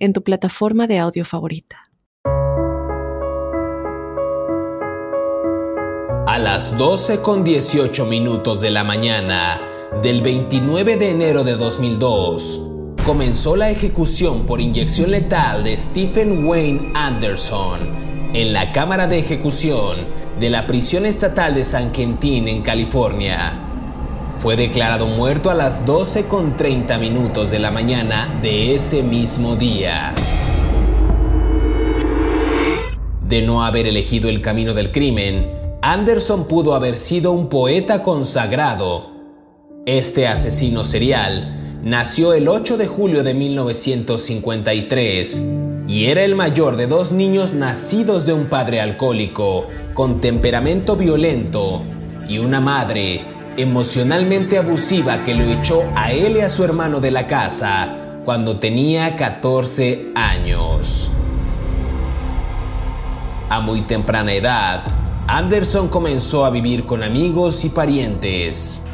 en tu plataforma de audio favorita. A las 12 con 18 minutos de la mañana del 29 de enero de 2002, comenzó la ejecución por inyección letal de Stephen Wayne Anderson en la cámara de ejecución de la prisión estatal de San Quentin en California. Fue declarado muerto a las 12 con 30 minutos de la mañana de ese mismo día. De no haber elegido el camino del crimen, Anderson pudo haber sido un poeta consagrado. Este asesino serial nació el 8 de julio de 1953 y era el mayor de dos niños nacidos de un padre alcohólico con temperamento violento y una madre emocionalmente abusiva que lo echó a él y a su hermano de la casa cuando tenía 14 años. A muy temprana edad, Anderson comenzó a vivir con amigos y parientes.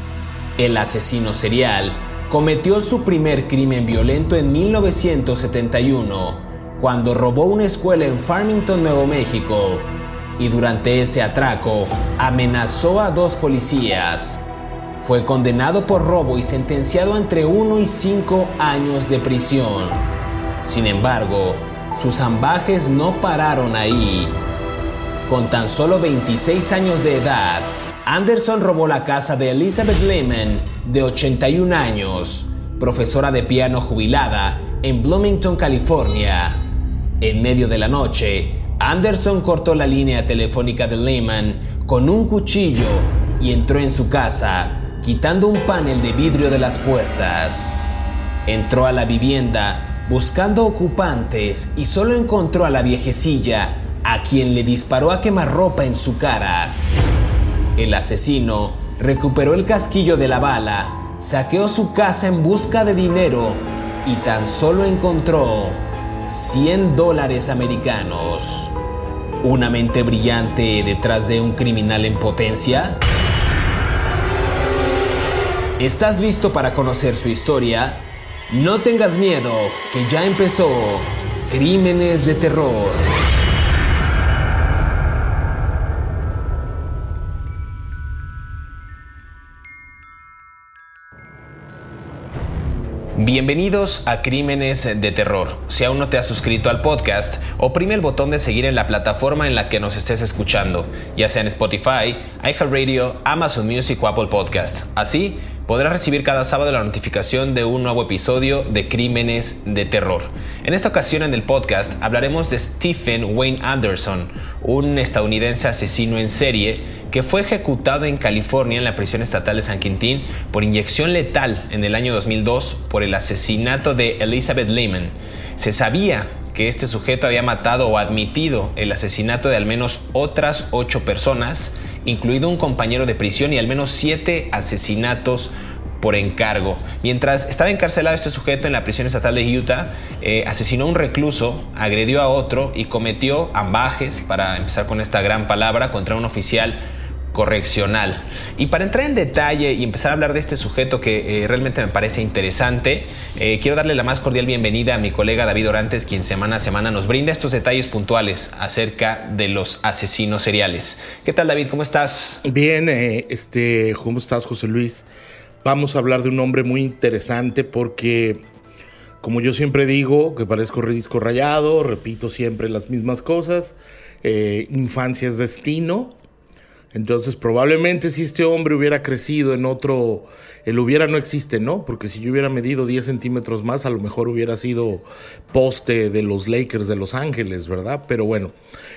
El asesino serial cometió su primer crimen violento en 1971, cuando robó una escuela en Farmington, Nuevo México, y durante ese atraco amenazó a dos policías. Fue condenado por robo y sentenciado entre 1 y 5 años de prisión. Sin embargo, sus ambajes no pararon ahí. Con tan solo 26 años de edad, Anderson robó la casa de Elizabeth Lehman, de 81 años, profesora de piano jubilada en Bloomington, California. En medio de la noche, Anderson cortó la línea telefónica de Lehman con un cuchillo y entró en su casa, quitando un panel de vidrio de las puertas. Entró a la vivienda buscando ocupantes y solo encontró a la viejecilla a quien le disparó a quemarropa en su cara. El asesino recuperó el casquillo de la bala, saqueó su casa en busca de dinero y tan solo encontró 100 dólares americanos. ¿Una mente brillante detrás de un criminal en potencia? ¿Estás listo para conocer su historia? No tengas miedo, que ya empezó Crímenes de Terror. Bienvenidos a Crímenes de Terror. Si aún no te has suscrito al podcast, oprime el botón de seguir en la plataforma en la que nos estés escuchando, ya sea en Spotify, iHeartRadio, Amazon Music o Apple Podcast. Así podrás recibir cada sábado la notificación de un nuevo episodio de Crímenes de Terror. En esta ocasión en el podcast hablaremos de Stephen Wayne Anderson, un estadounidense asesino en serie que fue ejecutado en California en la prisión estatal de San Quintín por inyección letal en el año 2002 por el asesinato de Elizabeth Lehman. Se sabía que este sujeto había matado o admitido el asesinato de al menos otras ocho personas, incluido un compañero de prisión y al menos siete asesinatos por encargo. Mientras estaba encarcelado este sujeto en la prisión estatal de Utah, eh, asesinó a un recluso, agredió a otro y cometió ambajes, para empezar con esta gran palabra, contra un oficial correccional. Y para entrar en detalle y empezar a hablar de este sujeto que eh, realmente me parece interesante, eh, quiero darle la más cordial bienvenida a mi colega David Orantes, quien semana a semana nos brinda estos detalles puntuales acerca de los asesinos seriales. ¿Qué tal David? ¿Cómo estás? Bien, eh, este, ¿cómo estás José Luis? Vamos a hablar de un hombre muy interesante porque como yo siempre digo, que parezco disco rayado, repito siempre las mismas cosas. infancia es destino, entonces, probablemente si este hombre hubiera crecido en otro, el hubiera no existe, ¿no? Porque si yo hubiera medido 10 centímetros más, a lo mejor hubiera sido poste de los Lakers de Los Ángeles, ¿verdad? Pero bueno,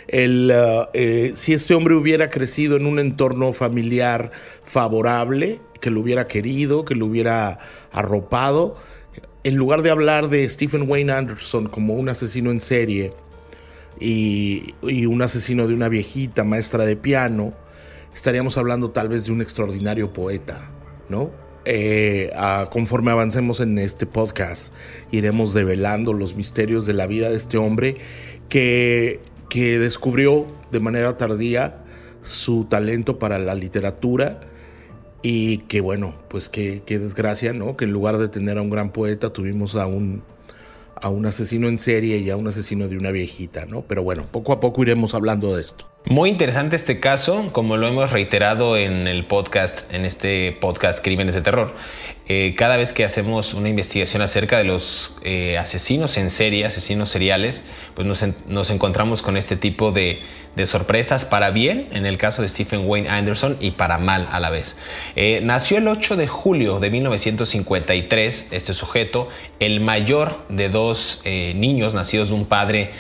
el, uh, eh, si este hombre hubiera crecido en un entorno familiar favorable, que lo hubiera querido, que lo hubiera arropado, en lugar de hablar de Stephen Wayne Anderson como un asesino en serie, y, un asesino de una viejita maestra de piano, estaríamos hablando tal vez de un extraordinario poeta, ¿no? Eh, conforme avancemos en este podcast, iremos develando los misterios de la vida de este hombre que, que descubrió de manera tardía su talento para la literatura y que bueno, pues qué desgracia, ¿no? Que en lugar de tener a un gran poeta tuvimos a un a un asesino en serie y a un asesino de una viejita, ¿no? Pero bueno, poco a poco iremos hablando de esto. Muy interesante este caso, como lo hemos reiterado en el podcast, en este podcast Crímenes de Terror. Eh, cada vez que hacemos una investigación acerca de los eh, asesinos en serie, asesinos seriales, pues nos encontramos con este tipo de, sorpresas para bien en el caso de Stephen Wayne Anderson y para mal a la vez. Eh, nació el 8 de julio de 1953 este sujeto, el mayor de dos niños nacidos de un padre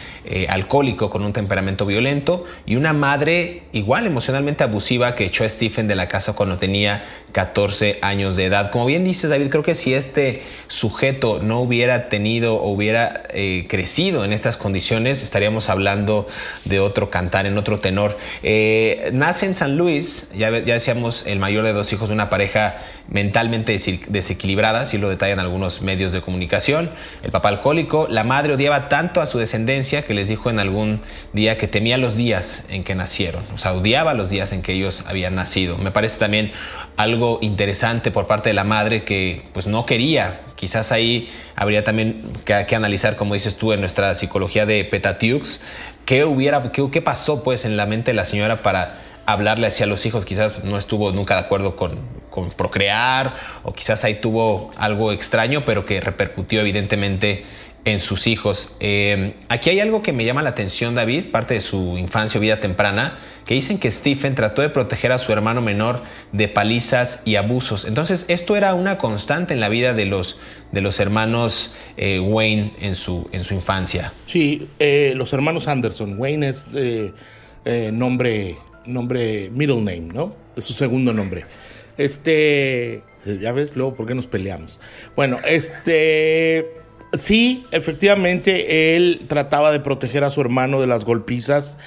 alcohólico con un temperamento violento y una madre igual emocionalmente abusiva que echó a Stephen de la casa cuando tenía 14 años de edad. Como bien David, creo que si este sujeto no hubiera tenido o hubiera crecido en estas condiciones, estaríamos hablando de otro cantar en otro tenor. Eh, nace en San Luis, ya, ya decíamos, el mayor de dos hijos de una pareja mentalmente desequilibrada, así lo detallan algunos medios de comunicación. El papá alcohólico, la madre odiaba tanto a su descendencia que les dijo en algún día que temía los días en que nacieron, o sea, odiaba los días en que ellos habían nacido. Me parece también algo interesante por parte de la madre que pues no quería. Quizás ahí habría también que, analizar, como dices tú, en nuestra psicología de Petatiux, qué hubiera, qué, qué pasó pues en la mente de la señora para hablarle hacia los hijos, quizás no estuvo nunca de acuerdo con, con, procrear o quizás ahí tuvo algo extraño, pero que repercutió evidentemente en sus hijos. Eh, aquí hay algo que me llama la atención, David, parte de su infancia o vida temprana, que dicen que Stephen trató de proteger a su hermano menor de palizas y abusos. Entonces, esto era una constante en la vida de los, de los hermanos eh, Wayne en su, en su infancia. Sí, eh, los hermanos Anderson. Wayne es nombre, nombre, middle name, ¿no? Es su segundo nombre. Este, ya ves, luego, ¿por qué nos peleamos? Bueno, este Sí, efectivamente, él trataba de proteger a su hermano de las golpizas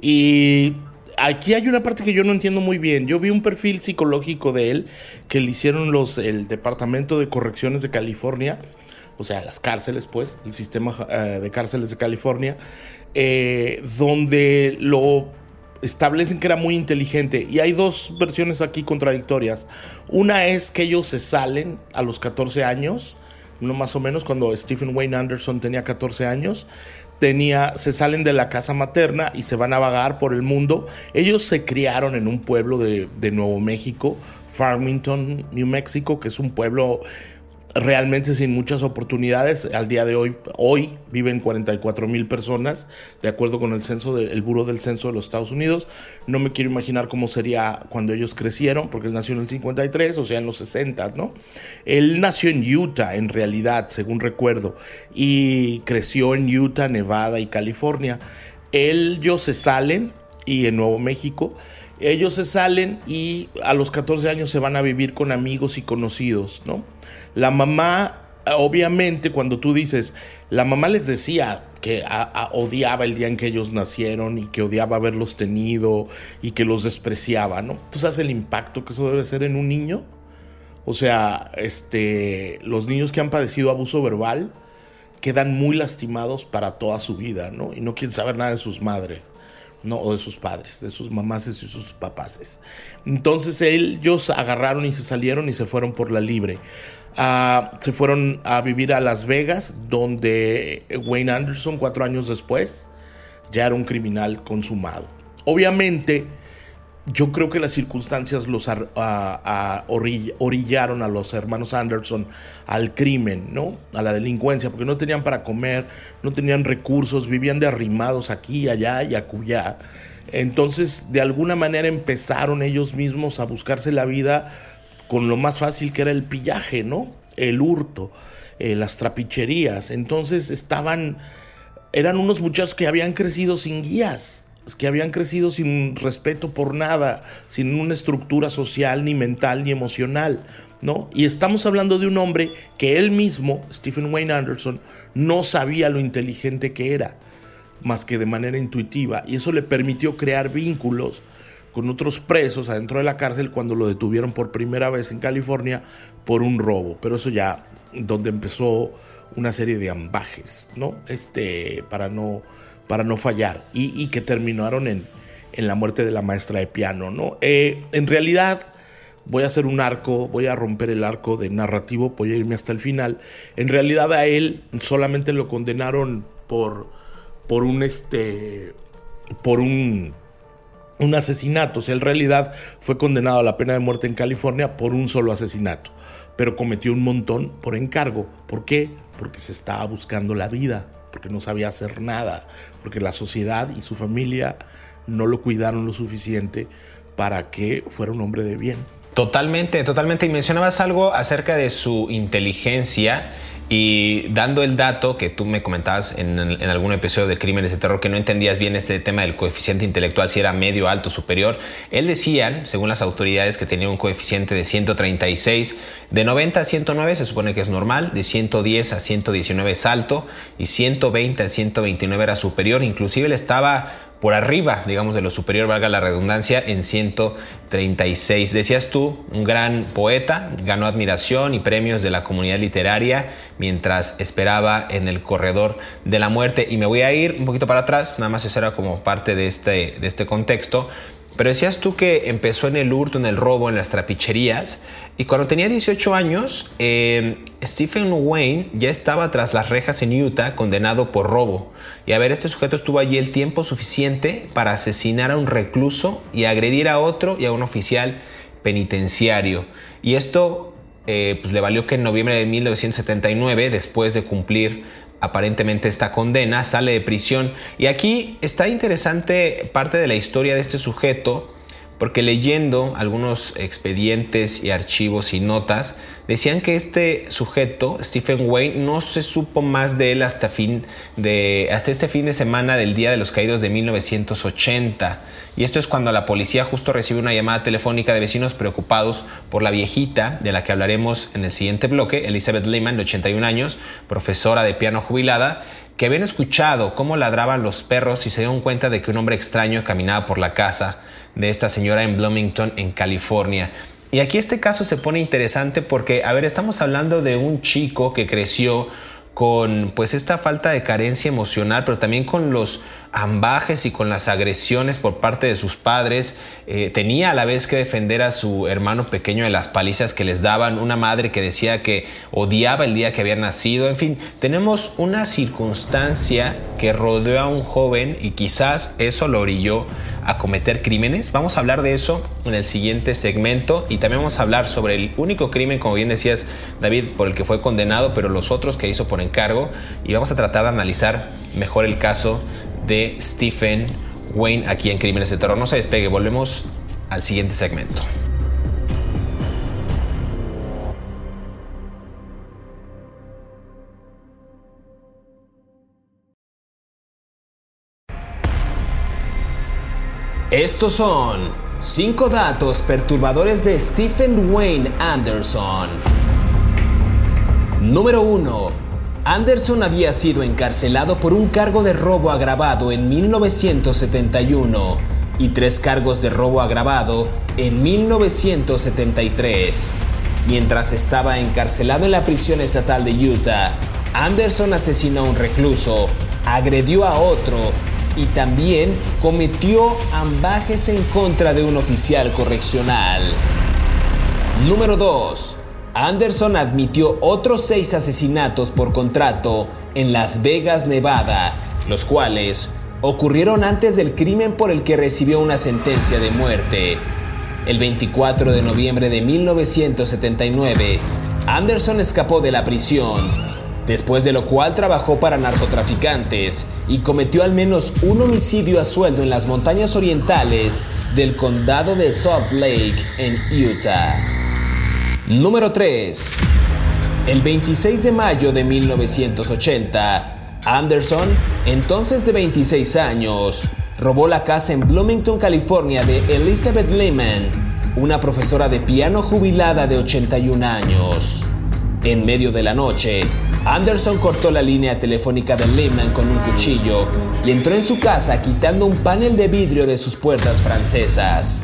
y aquí hay una parte que yo no entiendo muy bien. Yo vi un perfil psicológico de él que le hicieron los el Departamento de Correcciones de California, o sea, las cárceles, pues, el sistema eh, de cárceles de California, eh, donde lo establecen que era muy inteligente. Y hay dos versiones aquí contradictorias. Una es que ellos se salen a los 14 años más o menos cuando Stephen Wayne Anderson tenía 14 años, tenía, se salen de la casa materna y se van a vagar por el mundo. Ellos se criaron en un pueblo de, de Nuevo México, Farmington, New Mexico, que es un pueblo realmente sin muchas oportunidades. Al día de hoy, hoy viven 44 mil personas, de acuerdo con el censo del Buro del Censo de los Estados Unidos. No me quiero imaginar cómo sería cuando ellos crecieron, porque él nació en el 53, o sea, en los 60, ¿no? Él nació en Utah, en realidad, según recuerdo, y creció en Utah, Nevada y California. Ellos se salen, y en Nuevo México, ellos se salen y a los 14 años se van a vivir con amigos y conocidos, ¿no? La mamá, obviamente, cuando tú dices, la mamá les decía que odiaba el día en que ellos nacieron y que odiaba haberlos tenido y que los despreciaba, ¿no? ¿Tú sabes el impacto que eso debe ser en un niño? O sea, este, los niños que han padecido abuso verbal quedan muy lastimados para toda su vida, ¿no? Y no quieren saber nada de sus madres. No, o de sus padres, de sus mamases y sus papaces. Entonces ellos agarraron y se salieron y se fueron por la libre. Ah, se fueron a vivir a Las Vegas, donde Wayne Anderson, cuatro años después, ya era un criminal consumado. Obviamente, yo creo que las circunstancias los orillaron a los hermanos Anderson al crimen, ¿no? A la delincuencia, porque no tenían para comer, no tenían recursos, vivían de arrimados aquí, allá y acullá. Entonces, de alguna manera empezaron ellos mismos a buscarse la vida con lo más fácil que era el pillaje, ¿no? El hurto, eh, las trapicherías. Entonces estaban, eran unos muchachos que habían crecido sin guías, que habían crecido sin respeto por nada, sin una estructura social, ni mental, ni emocional, ¿no? Y estamos hablando de un hombre que él mismo, Stephen Wayne Anderson, no sabía lo inteligente que era. más que de manera intuitiva y eso le permitió crear vínculos con otros presos adentro de la cárcel cuando lo detuvieron por primera vez en California por un robo. Pero eso ya donde empezó una serie de ambajes, ¿no? Este, para no, para no fallar y, que terminaron en, en, la muerte de la maestra de piano, ¿no? Eh, en realidad voy a hacer un arco, voy a romper el arco de narrativo, voy a irme hasta el final. En realidad a él solamente lo condenaron por, por un, este, por un un asesinato. O sea, en realidad fue condenado a la pena de muerte en California por un solo asesinato, pero cometió un montón por encargo. ¿Por qué? Porque se estaba buscando la vida, porque no sabía hacer nada, porque la sociedad y su familia no lo cuidaron lo suficiente para que fuera un hombre de bien. Totalmente, totalmente. Y mencionabas algo acerca de su inteligencia y dando el dato que tú me comentabas en, algún episodio de Crímenes de Terror que no entendías bien este tema del coeficiente intelectual, si era medio, alto, superior, él decían, según las autoridades, que tenía un coeficiente de 136, de 90 a 109 se supone que es normal, de 110 a 119 es alto y 120 a 129 era superior, inclusive él estaba por arriba, digamos, de lo superior, valga la redundancia, en 136. Decías tú, un gran poeta, ganó admiración y premios de la comunidad literaria mientras esperaba en el corredor de la muerte. Y me voy a ir un poquito para atrás, nada más eso era como parte de este, de este contexto. Pero decías tú que empezó en el hurto, en el robo, en las trapicherías. Y cuando tenía 18 años, eh, Stephen Wayne ya estaba tras las rejas en Utah, condenado por robo. Y a ver, este sujeto estuvo allí el tiempo suficiente para asesinar a un recluso y agredir a otro y a un oficial penitenciario. Y esto eh, pues le valió que en noviembre de 1979, después de cumplir aparentemente esta condena, sale de prisión. Y aquí está interesante parte de la historia de este sujeto, porque leyendo algunos expedientes y archivos y notas, decían que este sujeto, Stephen Wayne, no se supo más de él hasta, fin de, hasta este fin de semana del Día de los Caídos de 1980. Y esto es cuando la policía justo recibe una llamada telefónica de vecinos preocupados por la viejita, de la que hablaremos en el siguiente bloque, Elizabeth Lehman, de 81 años, profesora de piano jubilada, que habían escuchado cómo ladraban los perros y se dieron cuenta de que un hombre extraño caminaba por la casa de esta señora en Bloomington, en California. Y aquí este caso se pone interesante porque, a ver, estamos hablando de un chico que creció con pues esta falta de carencia emocional, pero también con los ambajes y con las agresiones por parte de sus padres. Eh, tenía a la vez que defender a su hermano pequeño de las palizas que les daban, una madre que decía que odiaba el día que había nacido. En fin, tenemos una circunstancia que rodeó a un joven y quizás eso lo orilló a cometer crímenes. Vamos a hablar de eso en el siguiente segmento y también vamos a hablar sobre el único crimen, como bien decías David, por el que fue condenado, pero los otros que hizo por encargo y vamos a tratar de analizar mejor el caso de Stephen Wayne aquí en Crímenes de Terror. No se despegue, volvemos al siguiente segmento. Estos son 5 datos perturbadores de Stephen Wayne Anderson. Número 1. Anderson había sido encarcelado por un cargo de robo agravado en 1971 y tres cargos de robo agravado en 1973. Mientras estaba encarcelado en la prisión estatal de Utah, Anderson asesinó a un recluso, agredió a otro y también cometió ambajes en contra de un oficial correccional. Número 2. Anderson admitió otros seis asesinatos por contrato en Las Vegas, Nevada, los cuales ocurrieron antes del crimen por el que recibió una sentencia de muerte. El 24 de noviembre de 1979, Anderson escapó de la prisión, después de lo cual trabajó para narcotraficantes y cometió al menos un homicidio a sueldo en las montañas orientales del condado de Salt Lake en Utah. Número 3. El 26 de mayo de 1980, Anderson, entonces de 26 años, robó la casa en Bloomington, California de Elizabeth Lehman, una profesora de piano jubilada de 81 años. En medio de la noche, Anderson cortó la línea telefónica de Lehman con un cuchillo y entró en su casa quitando un panel de vidrio de sus puertas francesas.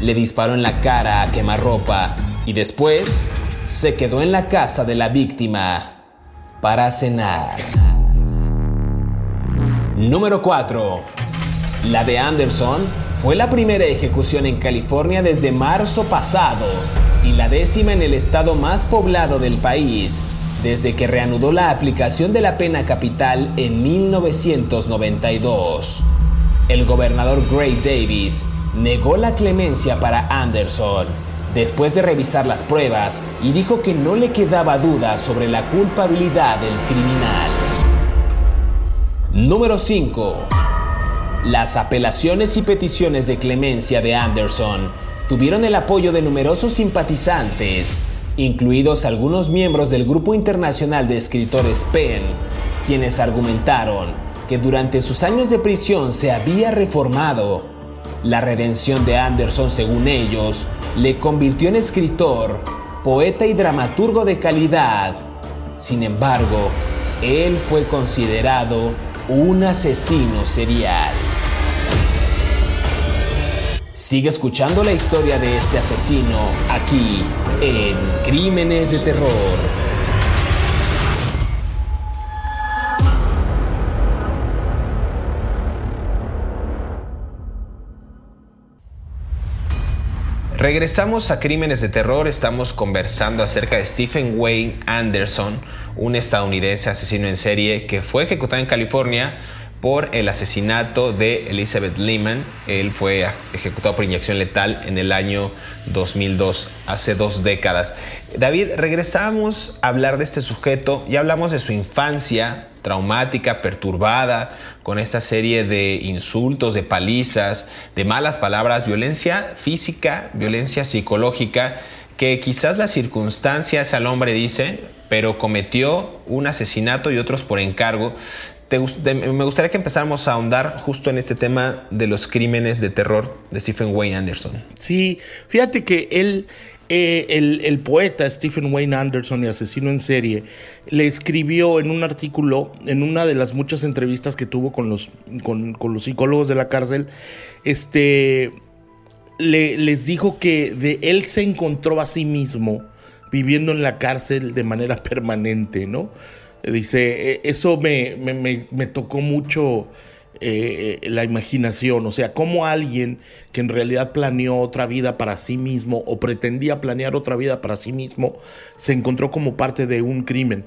Le disparó en la cara a quemarropa y después se quedó en la casa de la víctima para cenar. Número 4. La de Anderson fue la primera ejecución en California desde marzo pasado y la décima en el estado más poblado del país desde que reanudó la aplicación de la pena capital en 1992. El gobernador Gray Davis negó la clemencia para Anderson después de revisar las pruebas y dijo que no le quedaba duda sobre la culpabilidad del criminal. Número 5. Las apelaciones y peticiones de clemencia de Anderson tuvieron el apoyo de numerosos simpatizantes, incluidos algunos miembros del Grupo Internacional de Escritores PEN, quienes argumentaron que durante sus años de prisión se había reformado la redención de Anderson, según ellos, le convirtió en escritor, poeta y dramaturgo de calidad. Sin embargo, él fue considerado un asesino serial. Sigue escuchando la historia de este asesino aquí en Crímenes de Terror. Regresamos a Crímenes de Terror, estamos conversando acerca de Stephen Wayne Anderson, un estadounidense asesino en serie que fue ejecutado en California por el asesinato de Elizabeth Lehman. Él fue ejecutado por inyección letal en el año 2002, hace dos décadas. David, regresamos a hablar de este sujeto. Ya hablamos de su infancia traumática, perturbada, con esta serie de insultos, de palizas, de malas palabras, violencia física, violencia psicológica que quizás las circunstancias al hombre dice, pero cometió un asesinato y otros por encargo me gustaría que empezáramos a ahondar justo en este tema de los crímenes de terror de Stephen Wayne Anderson. Sí, fíjate que él, eh, el, poeta Stephen Wayne Anderson y asesino en serie, le escribió en un artículo, en una de las muchas entrevistas que tuvo con los, con, los psicólogos de la cárcel, este, le, les dijo que de él se encontró a sí mismo viviendo en la cárcel de manera permanente, ¿no? Dice, e, eso me, me, tocó mucho eh, la imaginación, o sea, cómo alguien que en realidad planeó otra vida para sí mismo o pretendía planear otra vida para sí mismo, se encontró como parte de un crimen.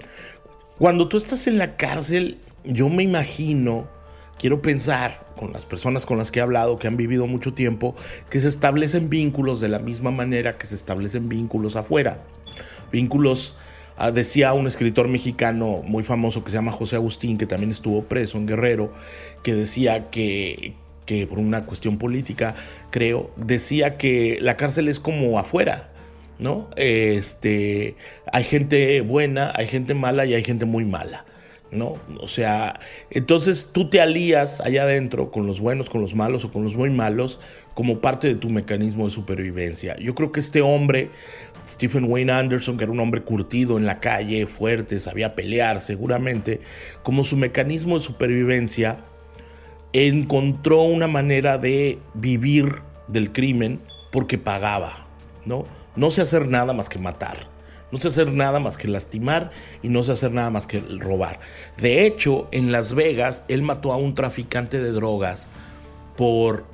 Cuando tú estás en la cárcel, yo me imagino, quiero pensar con las personas con las que he hablado, que han vivido mucho tiempo, que se establecen vínculos de la misma manera que se establecen vínculos afuera. Vínculos Ah, decía un escritor mexicano muy famoso que se llama José Agustín, que también estuvo preso en Guerrero, que decía que, que por una cuestión política, creo, decía que la cárcel es como afuera, ¿no? Este, hay gente buena, hay gente mala y hay gente muy mala. ¿no? O sea, entonces tú te alías allá adentro con los buenos, con los malos o con los muy malos como parte de tu mecanismo de supervivencia. Yo creo que este hombre Stephen Wayne Anderson, que era un hombre curtido en la calle, fuerte, sabía pelear seguramente, como su mecanismo de supervivencia, encontró una manera de vivir del crimen porque pagaba, ¿no? No sé hacer nada más que matar, no sé hacer nada más que lastimar y no sé hacer nada más que robar. De hecho, en Las Vegas, él mató a un traficante de drogas por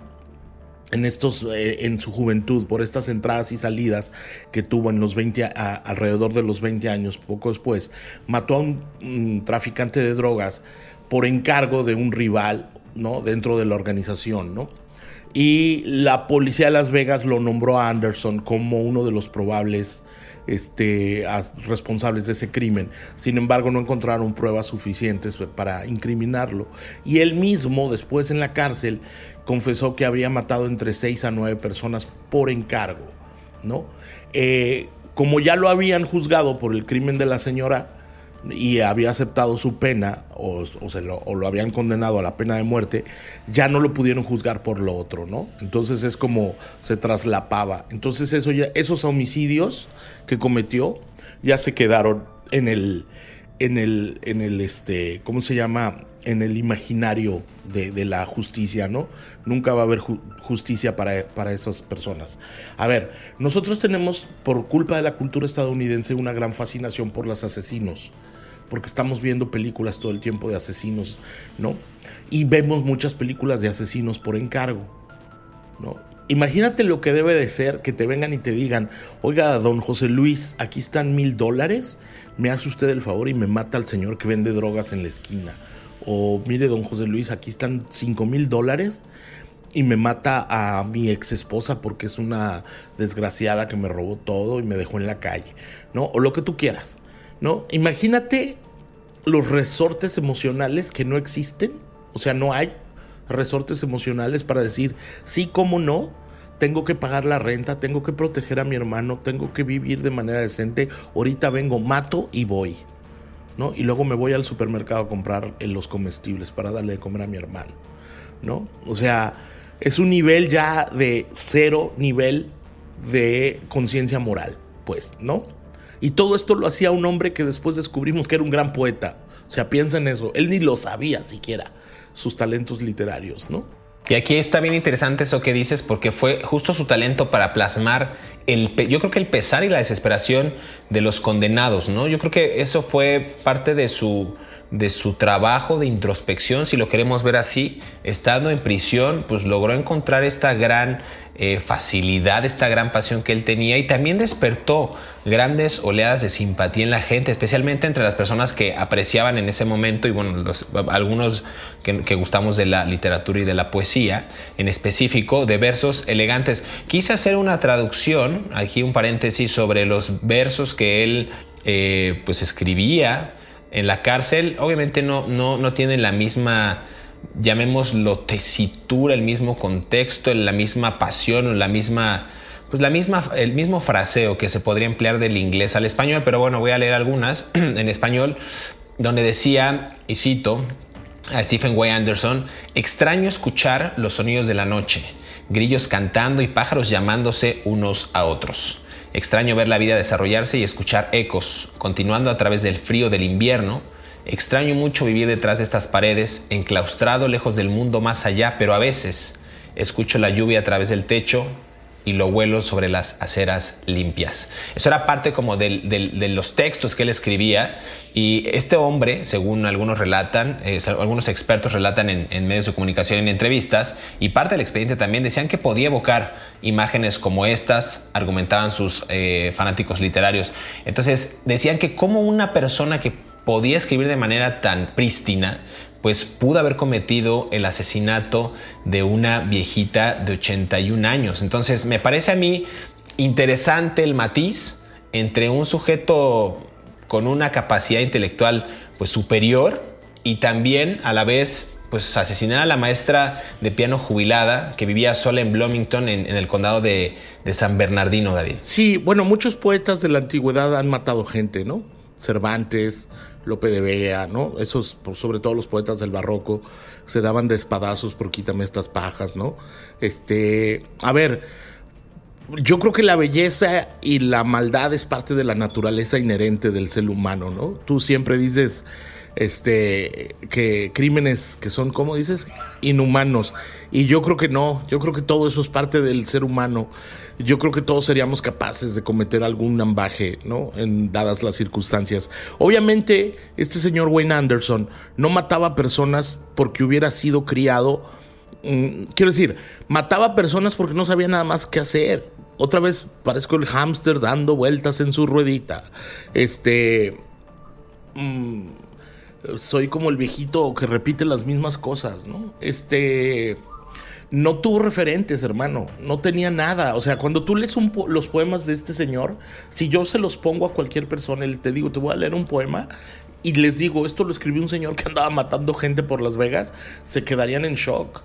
en estos eh, en su juventud por estas entradas y salidas que tuvo en los 20 alrededor de los 20 años poco después mató a un, traficante de drogas por encargo de un rival no dentro de la organización no y la policía de Las Vegas lo nombró a Anderson como uno de los probables este, responsables de ese crimen. Sin embargo, no encontraron pruebas suficientes para incriminarlo. Y él mismo, después en la cárcel, confesó que habría matado entre 6 a 9 personas por encargo. ¿no? Eh, como ya lo habían juzgado por el crimen de la señora, y había aceptado su pena o, se lo, o, lo, habían condenado a la pena de muerte, ya no lo pudieron juzgar por lo otro, ¿no? Entonces es como se traslapaba. Entonces eso ya, esos homicidios que cometió ya se quedaron en el, en el, en el, este, ¿cómo se llama? En el imaginario de, la justicia, ¿no? Nunca va a haber justicia para, para esas personas. A ver, nosotros tenemos, por culpa de la cultura estadounidense, una gran fascinación por los asesinos porque estamos viendo películas todo el tiempo de asesinos, ¿no? Y vemos muchas películas de asesinos por encargo, ¿no? Imagínate lo que debe de ser que te vengan y te digan, oiga, don José Luis, aquí están mil dólares, me hace usted el favor y me mata al señor que vende drogas en la esquina. O mire, don José Luis, aquí están cinco mil dólares y me mata a mi ex esposa porque es una desgraciada que me robó todo y me dejó en la calle, ¿no? O lo que tú quieras, ¿no? Imagínate los resortes emocionales que no existen, o sea, no hay resortes emocionales para decir, sí, cómo no, tengo que pagar la renta, tengo que proteger a mi hermano, tengo que vivir de manera decente, ahorita vengo, mato y voy. ¿no? Y luego me voy al supermercado a comprar los comestibles para darle de comer a mi hermano, ¿no? O sea, es un nivel ya de cero nivel de conciencia moral, pues, ¿no? Y todo esto lo hacía un hombre que después descubrimos que era un gran poeta. O sea, piensa en eso. Él ni lo sabía siquiera sus talentos literarios, ¿no? Y aquí está bien interesante eso que dices porque fue justo su talento para plasmar el, yo creo que el pesar y la desesperación de los condenados, ¿no? Yo creo que eso fue parte de su, de su trabajo de introspección, si lo queremos ver así, estando en prisión, pues logró encontrar esta gran eh, facilidad, esta gran pasión que él tenía y también despertó grandes oleadas de simpatía en la gente, especialmente entre las personas que apreciaban en ese momento y bueno, algunos que, gustamos de la literatura y de la poesía, en específico de versos elegantes. Quise hacer una traducción, aquí un paréntesis sobre los versos que él eh, pues escribía en la cárcel, obviamente no, no, no tienen la misma, llamémoslo tesitura, el mismo contexto, la misma pasión, la misma, pues la misma, el mismo fraseo que se podría emplear del inglés al español, pero bueno, voy a leer algunas en español, donde decía, y cito, a Stephen Way Anderson, extraño escuchar los sonidos de la noche, grillos cantando y pájaros llamándose unos a otros. Extraño ver la vida desarrollarse y escuchar ecos, continuando a través del frío del invierno. Extraño mucho vivir detrás de estas paredes, enclaustrado lejos del mundo más allá, pero a veces escucho la lluvia a través del techo y lo vuelo sobre las aceras limpias. Eso era parte como de los textos que él escribía y este hombre, según algunos relatan, algunos expertos relatan en, medios de comunicación, en entrevistas, y parte del expediente también decían que podía evocar imágenes como estas, argumentaban sus eh, fanáticos literarios. Entonces decían que como una persona que podía escribir de manera tan prístina, pues pudo haber cometido el asesinato de una viejita de 81 años. Entonces me parece a mí interesante el matiz entre un sujeto con una capacidad intelectual pues superior y también a la vez pues asesinar a la maestra de piano jubilada que vivía sola en Bloomington en, el condado de, de, San Bernardino, David. Sí, bueno, muchos poetas de la antigüedad han matado gente, ¿no? Cervantes, Lope de Vega, ¿no? Esos, sobre todo los poetas del barroco, se daban de espadazos por quítame estas pajas, ¿no? Este, a ver, yo creo que la belleza y la maldad es parte de la naturaleza inherente del ser humano, ¿no? Tú siempre dices, este, que crímenes que son, ¿cómo dices? Inhumanos. Y yo creo que no, yo creo que todo eso es parte del ser humano yo creo que todos seríamos capaces de cometer algún ambaje, ¿no? En dadas las circunstancias. Obviamente, este señor Wayne Anderson no mataba personas porque hubiera sido criado. Mm, quiero decir, mataba personas porque no sabía nada más que hacer. Otra vez parezco el hámster dando vueltas en su ruedita. Este. Mm, soy como el viejito que repite las mismas cosas, ¿no? Este no tuvo referentes, hermano. No tenía nada. O sea, cuando tú lees los poemas de este señor, si yo se los pongo a cualquier persona y te digo, te voy a leer un poema, y les digo, esto lo escribió un señor que andaba matando gente por Las Vegas, se quedarían en shock.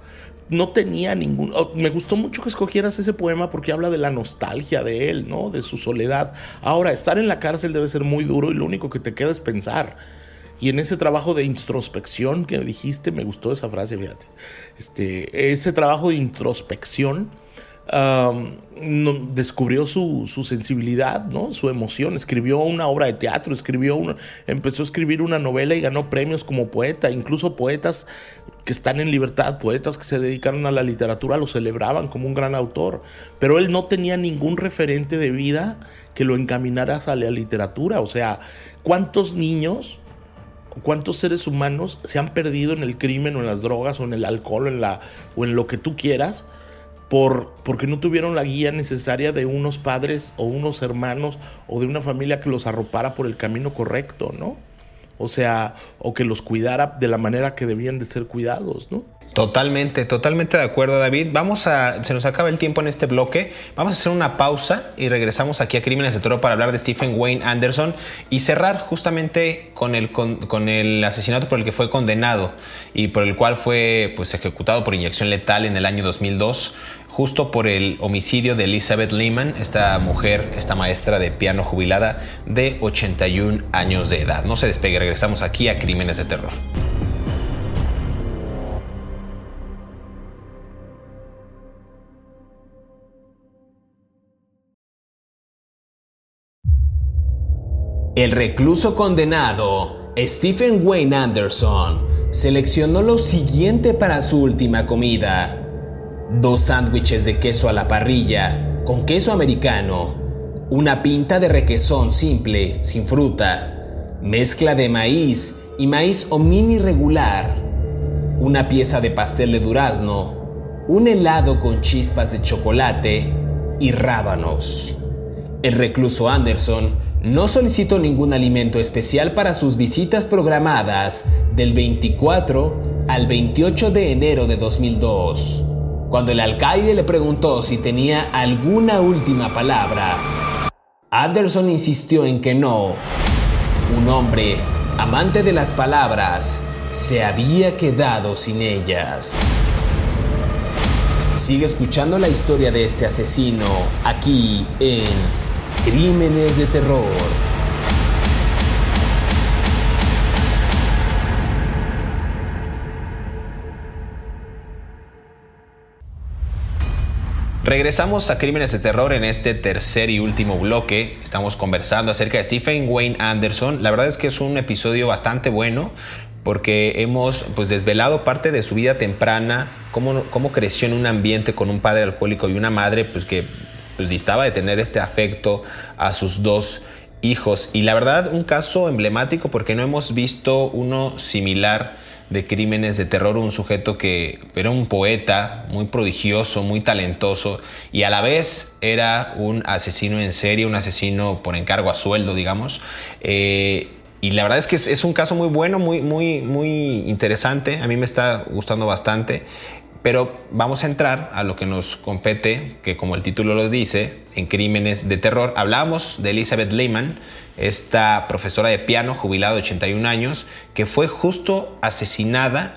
No tenía ningún... Me gustó mucho que escogieras ese poema porque habla de la nostalgia de él, ¿no? De su soledad. Ahora, estar en la cárcel debe ser muy duro y lo único que te queda es pensar. Y en ese trabajo de introspección que dijiste, me gustó esa frase, fíjate. Este, ese trabajo de introspección descubrió su, sensibilidad, ¿no? su emoción, escribió una obra de teatro, escribió empezó a escribir una novela y ganó premios como poeta, incluso poetas que están en libertad, poetas que se dedicaron a la literatura lo celebraban como un gran autor, pero él no tenía ningún referente de vida que lo encaminara hacia la literatura, o sea, ¿cuántos niños cuántos seres humanos se han perdido en el crimen o en las drogas o en el alcohol o en, la, o en lo que tú quieras por, porque no tuvieron la guía necesaria de unos padres o unos hermanos o de una familia que los arropara por el camino correcto, ¿no? O sea, o que los cuidara de la manera que debían de ser cuidados, ¿no? Totalmente, totalmente de acuerdo, David. Vamos a, se nos acaba el tiempo en este bloque. Vamos a hacer una pausa y regresamos aquí a Crímenes de Toro para hablar de Stephen Wayne Anderson y cerrar justamente con el, con, el asesinato por el que fue condenado y por el cual fue pues, ejecutado por inyección letal en el año 2002 justo por el homicidio de Elizabeth Lehman, esta mujer, esta maestra de piano jubilada de 81 años de edad. No se despegue, regresamos aquí a Crímenes de Terror. El recluso condenado, Stephen Wayne Anderson, seleccionó lo siguiente para su última comida dos sándwiches de queso a la parrilla con queso americano, una pinta de requesón simple, sin fruta, mezcla de maíz y maíz o mini regular, una pieza de pastel de durazno, un helado con chispas de chocolate y rábanos. El recluso Anderson no solicitó ningún alimento especial para sus visitas programadas del 24 al 28 de enero de 2002. Cuando el alcaide le preguntó si tenía alguna última palabra, Anderson insistió en que no. Un hombre, amante de las palabras, se había quedado sin ellas. Sigue escuchando la historia de este asesino aquí en Crímenes de Terror. Regresamos a Crímenes de Terror en este tercer y último bloque. Estamos conversando acerca de Stephen Wayne Anderson. La verdad es que es un episodio bastante bueno porque hemos pues, desvelado parte de su vida temprana, cómo, cómo creció en un ambiente con un padre alcohólico y una madre pues, que pues, distaba de tener este afecto a sus dos hijos. Y la verdad, un caso emblemático porque no hemos visto uno similar de crímenes de terror, un sujeto que era un poeta muy prodigioso, muy talentoso y a la vez era un asesino en serie, un asesino por encargo a sueldo, digamos. Eh, y la verdad es que es, un caso muy bueno, muy, muy, muy interesante. A mí me está gustando bastante. Pero vamos a entrar a lo que nos compete, que como el título lo dice, en crímenes de terror. Hablamos de Elizabeth Lehman, esta profesora de piano jubilada de 81 años, que fue justo asesinada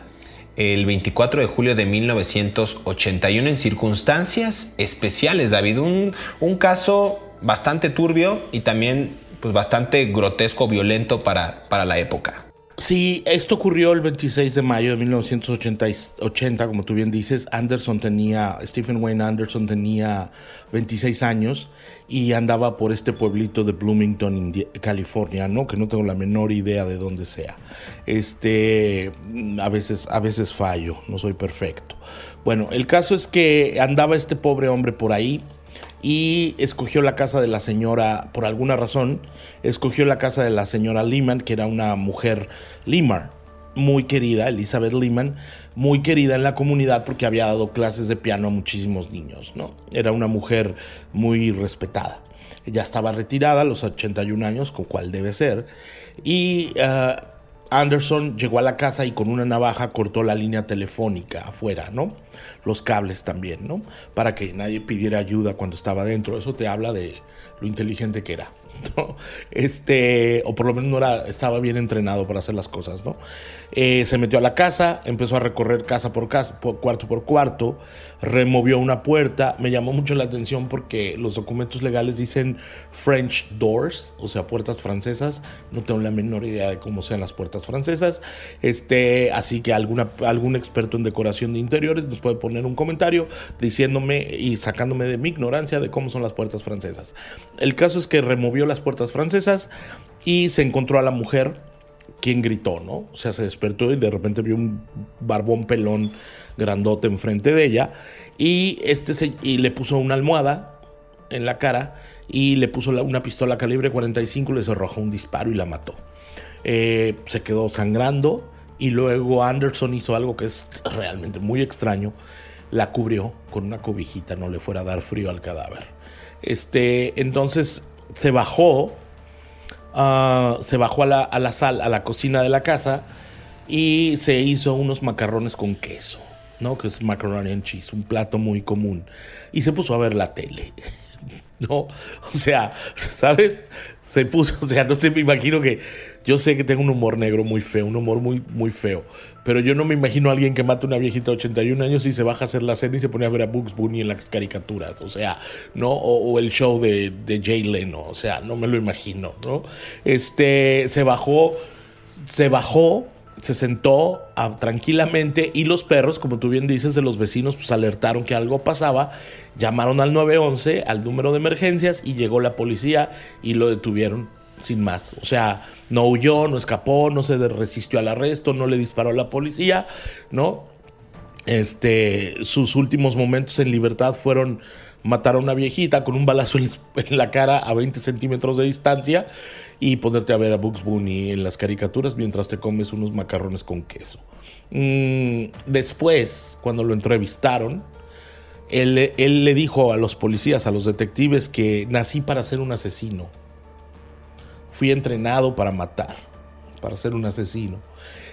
el 24 de julio de 1981 en circunstancias especiales, David. Un, un caso bastante turbio y también pues, bastante grotesco, violento para, para la época. Sí, esto ocurrió el 26 de mayo de 1980, como tú bien dices. Anderson tenía, Stephen Wayne Anderson tenía 26 años y andaba por este pueblito de Bloomington, California, ¿no? Que no tengo la menor idea de dónde sea. Este, a veces, a veces fallo, no soy perfecto. Bueno, el caso es que andaba este pobre hombre por ahí y escogió la casa de la señora, por alguna razón, escogió la casa de la señora Lehman, que era una mujer Limar, muy querida, Elizabeth Lehman, muy querida en la comunidad porque había dado clases de piano a muchísimos niños, ¿no? Era una mujer muy respetada. Ella estaba retirada a los 81 años, con cual debe ser, y eh, Anderson llegó a la casa y con una navaja cortó la línea telefónica afuera, ¿no? Los cables también, ¿no? Para que nadie pidiera ayuda cuando estaba dentro. Eso te habla de lo inteligente que era. Este, o por lo menos no era, estaba bien entrenado para hacer las cosas, ¿no? Eh, se metió a la casa, empezó a recorrer casa por casa, cuarto por cuarto, removió una puerta. Me llamó mucho la atención porque los documentos legales dicen French doors, o sea, puertas francesas. No tengo la menor idea de cómo sean las puertas francesas. Este, así que alguna, algún experto en decoración de interiores nos puede poner un comentario diciéndome y sacándome de mi ignorancia de cómo son las puertas francesas. El caso es que removió las puertas francesas y se encontró a la mujer quien gritó, ¿no? O sea, se despertó y de repente vio un barbón pelón grandote enfrente de ella y, este se, y le puso una almohada en la cara y le puso una pistola calibre 45, le arrojó un disparo y la mató. Eh, se quedó sangrando y luego Anderson hizo algo que es realmente muy extraño, la cubrió con una cobijita, no le fuera a dar frío al cadáver. Este, entonces se bajó Ah, se bajó a la, a la sal, a la cocina de la casa y se hizo unos macarrones con queso, ¿no? Que es macaroni and cheese, un plato muy común. Y se puso a ver la tele. ¿No? O sea, ¿sabes? Se puso, o sea, no sé, me imagino que yo sé que tengo un humor negro muy feo, un humor muy, muy feo. Pero yo no me imagino a alguien que mate a una viejita de 81 años y se baja a hacer la cena y se pone a ver a Bugs Bunny en las caricaturas. O sea, ¿no? O, el show de, de, Jay Leno. O sea, no me lo imagino, ¿no? Este, se bajó, se bajó, se sentó tranquilamente y los perros, como tú bien dices, de los vecinos, pues alertaron que algo pasaba. Llamaron al 911, al número de emergencias y llegó la policía y lo detuvieron sin más. O sea, no huyó, no escapó, no se resistió al arresto, no le disparó la policía, ¿no? Este, sus últimos momentos en libertad fueron matar a una viejita con un balazo en la cara a 20 centímetros de distancia y ponerte a ver a Bugs Bunny en las caricaturas mientras te comes unos macarrones con queso. Mm, después, cuando lo entrevistaron, él, él le dijo a los policías, a los detectives, que nací para ser un asesino fui entrenado para matar, para ser un asesino.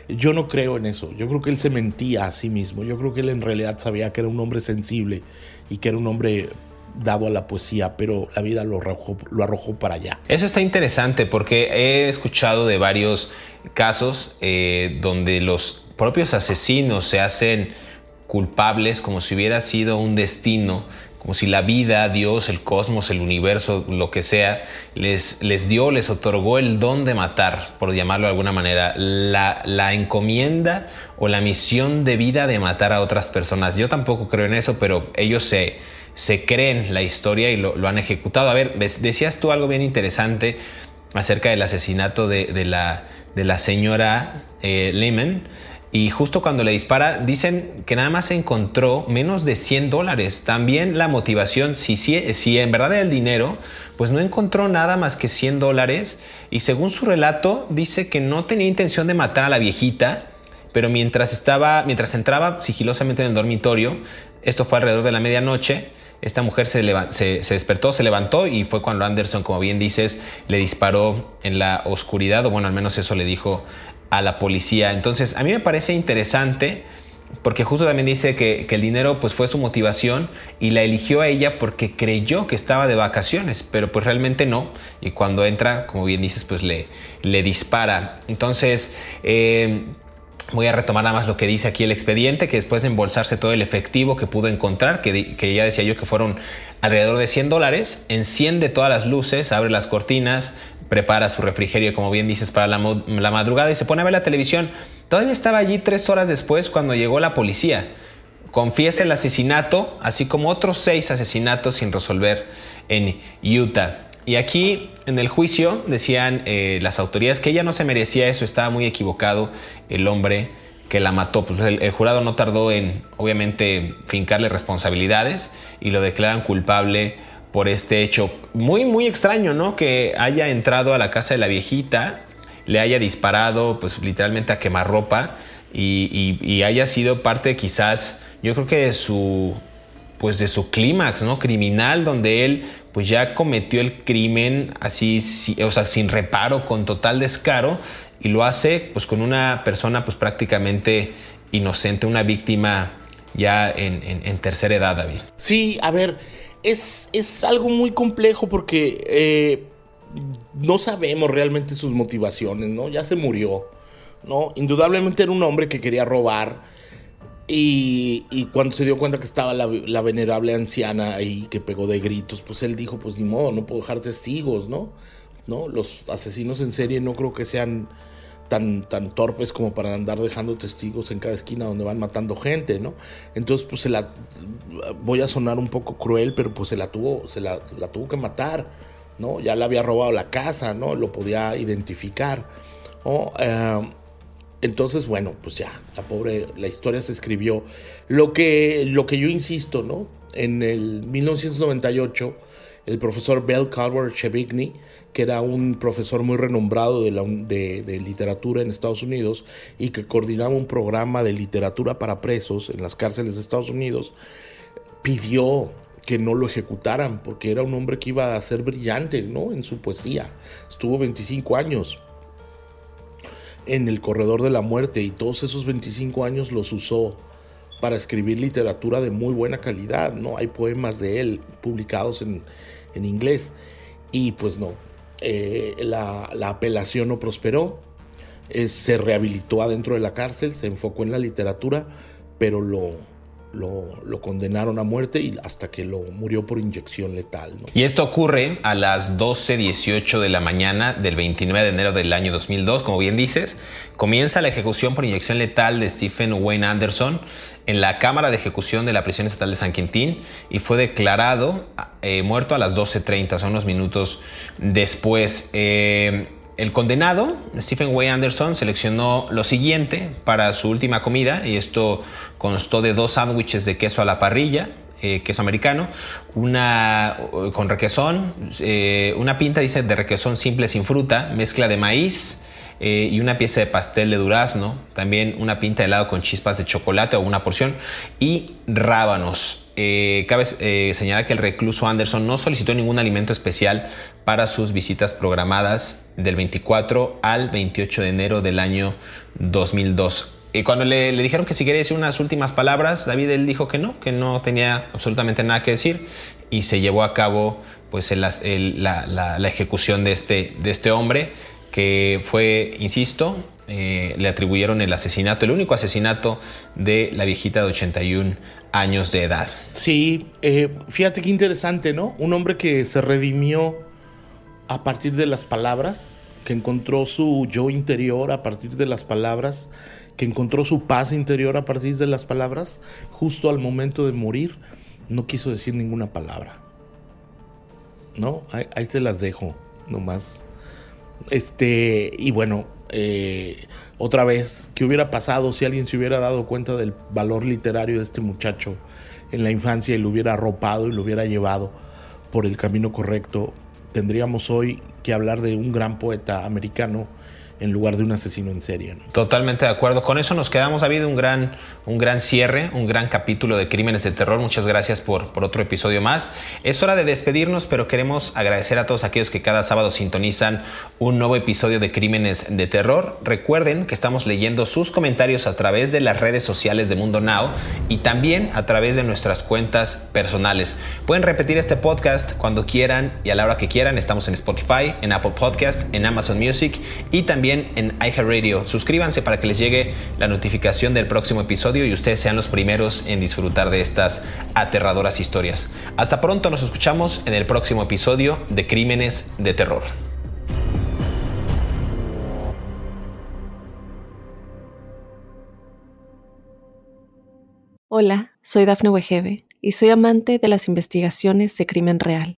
Yo no creo en eso, yo creo que él se mentía a sí mismo, yo creo que él en realidad sabía que era un hombre sensible y que era un hombre dado a la poesía, pero la vida lo arrojó, lo arrojó para allá. Eso está interesante porque he escuchado de varios casos eh, donde los propios asesinos se hacen culpables como si hubiera sido un destino como si la vida, Dios, el cosmos, el universo, lo que sea, les, les dio, les otorgó el don de matar, por llamarlo de alguna manera, la, la encomienda o la misión de vida de matar a otras personas. Yo tampoco creo en eso, pero ellos se, se creen la historia y lo, han ejecutado. A ver, decías tú algo bien interesante acerca del asesinato de, la, de la señora eh, Lehman. Y justo cuando le dispara, dicen que nada más encontró menos de 100 dólares. También la motivación, si, si, si en verdad era el dinero, pues no encontró nada más que 100 dólares. Y según su relato, dice que no tenía intención de matar a la viejita, pero mientras estaba, mientras entraba sigilosamente en el dormitorio, esto fue alrededor de la medianoche, esta mujer se, se, despertó, se levantó y fue cuando Anderson, como bien dices, le disparó en la oscuridad, o bueno, al menos eso le dijo a la policía. Entonces, a mí me parece interesante porque justo también dice que, el dinero pues fue su motivación y la eligió a ella porque creyó que estaba de vacaciones, pero pues realmente no. Y cuando entra, como bien dices, pues le, le dispara. Entonces, eh, Voy a retomar nada más lo que dice aquí el expediente, que después de embolsarse todo el efectivo que pudo encontrar, que, ya decía yo que fueron alrededor de 100 dólares, enciende todas las luces, abre las cortinas, prepara su refrigerio, como bien dices, para la, madrugada y se pone a ver la televisión. Todavía estaba allí tres horas después cuando llegó la policía. Confiesa el asesinato, así como otros seis asesinatos sin resolver en Utah. Y aquí en el juicio decían eh, las autoridades que ella no se merecía eso, estaba muy equivocado el hombre que la mató. Pues el, jurado no tardó en, obviamente, fincarle responsabilidades y lo declaran culpable por este hecho. Muy, muy extraño, ¿no? Que haya entrado a la casa de la viejita, le haya disparado, pues literalmente a quemarropa y, y, haya sido parte quizás, yo creo que de su, pues de su clímax, ¿no? Criminal, donde él pues ya cometió el crimen así, o sea, sin reparo, con total descaro, y lo hace pues con una persona pues prácticamente inocente, una víctima ya en, tercera edad, David. Sí, a ver, es, es algo muy complejo porque eh, no sabemos realmente sus motivaciones, ¿no? Ya se murió, ¿no? Indudablemente era un hombre que quería robar y, cuando se dio cuenta que estaba la, venerable anciana ahí que pegó de gritos, pues él dijo, pues ni modo, no puedo dejar testigos, ¿no? ¿No? Los asesinos en serie no creo que sean tan, tan torpes como para andar dejando testigos en cada esquina donde van matando gente, ¿no? Entonces, pues se la voy a sonar un poco cruel, pero pues se la tuvo, se la, tuvo que matar, ¿no? Ya le había robado la casa, ¿no? Lo podía identificar. ¿no? Eh, entonces, bueno, pues ya, la pobre, la historia se escribió. Lo que, lo que yo insisto, ¿no? En el 1998, el profesor Bell Calvert Chevigny, que era un profesor muy renombrado de, la, de, de, literatura en Estados Unidos y que coordinaba un programa de literatura para presos en las cárceles de Estados Unidos, pidió que no lo ejecutaran porque era un hombre que iba a ser brillante, ¿no? En su poesía. Estuvo 25 años en el corredor de la muerte y todos esos 25 años los usó para escribir literatura de muy buena calidad, ¿no? Hay poemas de él publicados en, inglés y pues no, eh, la, apelación no prosperó, eh, se rehabilitó adentro de la cárcel, se enfocó en la literatura, pero lo, lo, condenaron a muerte y hasta que lo murió por inyección letal. Y esto ocurre a las 12.18 de la mañana del 29 de enero del año 2002, como bien dices. Comienza la ejecución por inyección letal de Stephen Wayne Anderson en la Cámara de Ejecución de la Prisión Estatal de San Quintín y fue declarado eh, muerto a las 12.30, o sea, unos minutos después. Eh, el condenado, Stephen Way Anderson, seleccionó lo siguiente para su última comida y esto constó de dos sándwiches de queso a la parrilla, eh, queso americano, una con requesón, eh, una pinta dice de requesón simple sin fruta, mezcla de maíz, eh, y una pieza de pastel de durazno, también una pinta de helado con chispas de chocolate o una porción y rábanos. Eh, cabe eh, señalar que el recluso Anderson no solicitó ningún alimento especial para sus visitas programadas del 24 al 28 de enero del año 2002. Y cuando le, dijeron que si quería decir unas últimas palabras, David él dijo que no, que no tenía absolutamente nada que decir y se llevó a cabo pues la, la, ejecución de este, de este hombre que fue, insisto, eh, le atribuyeron el asesinato, el único asesinato de la viejita de 81 años de edad. Sí, eh, fíjate qué interesante, ¿no? Un hombre que se redimió a partir de las palabras, que encontró su yo interior a partir de las palabras, que encontró su paz interior a partir de las palabras, justo al momento de morir, no quiso decir ninguna palabra. ¿No? Ahí, ahí se las dejo, nomás este, y bueno, eh, otra vez, ¿qué hubiera pasado si alguien se hubiera dado cuenta del valor literario de este muchacho en la infancia y lo hubiera arropado y lo hubiera llevado por el camino correcto? Tendríamos hoy que hablar de un gran poeta americano en lugar de un asesino en serie. Totalmente de acuerdo. Con eso nos quedamos. Ha habido un gran, un gran cierre, un gran capítulo de Crímenes de Terror. Muchas gracias por, por otro episodio más. Es hora de despedirnos, pero queremos agradecer a todos aquellos que cada sábado sintonizan un nuevo episodio de Crímenes de Terror. Recuerden que estamos leyendo sus comentarios a través de las redes sociales de Mundo Now y también a través de nuestras cuentas personales. Pueden repetir este podcast cuando quieran y a la hora que quieran. Estamos en Spotify, en Apple Podcast, en Amazon Music y en iHeartRadio. Suscríbanse para que les llegue la notificación del próximo episodio y ustedes sean los primeros en disfrutar de estas aterradoras historias. Hasta pronto, nos escuchamos en el próximo episodio de Crímenes de Terror. Hola, soy Dafne Wegebe y soy amante de las investigaciones de crimen real.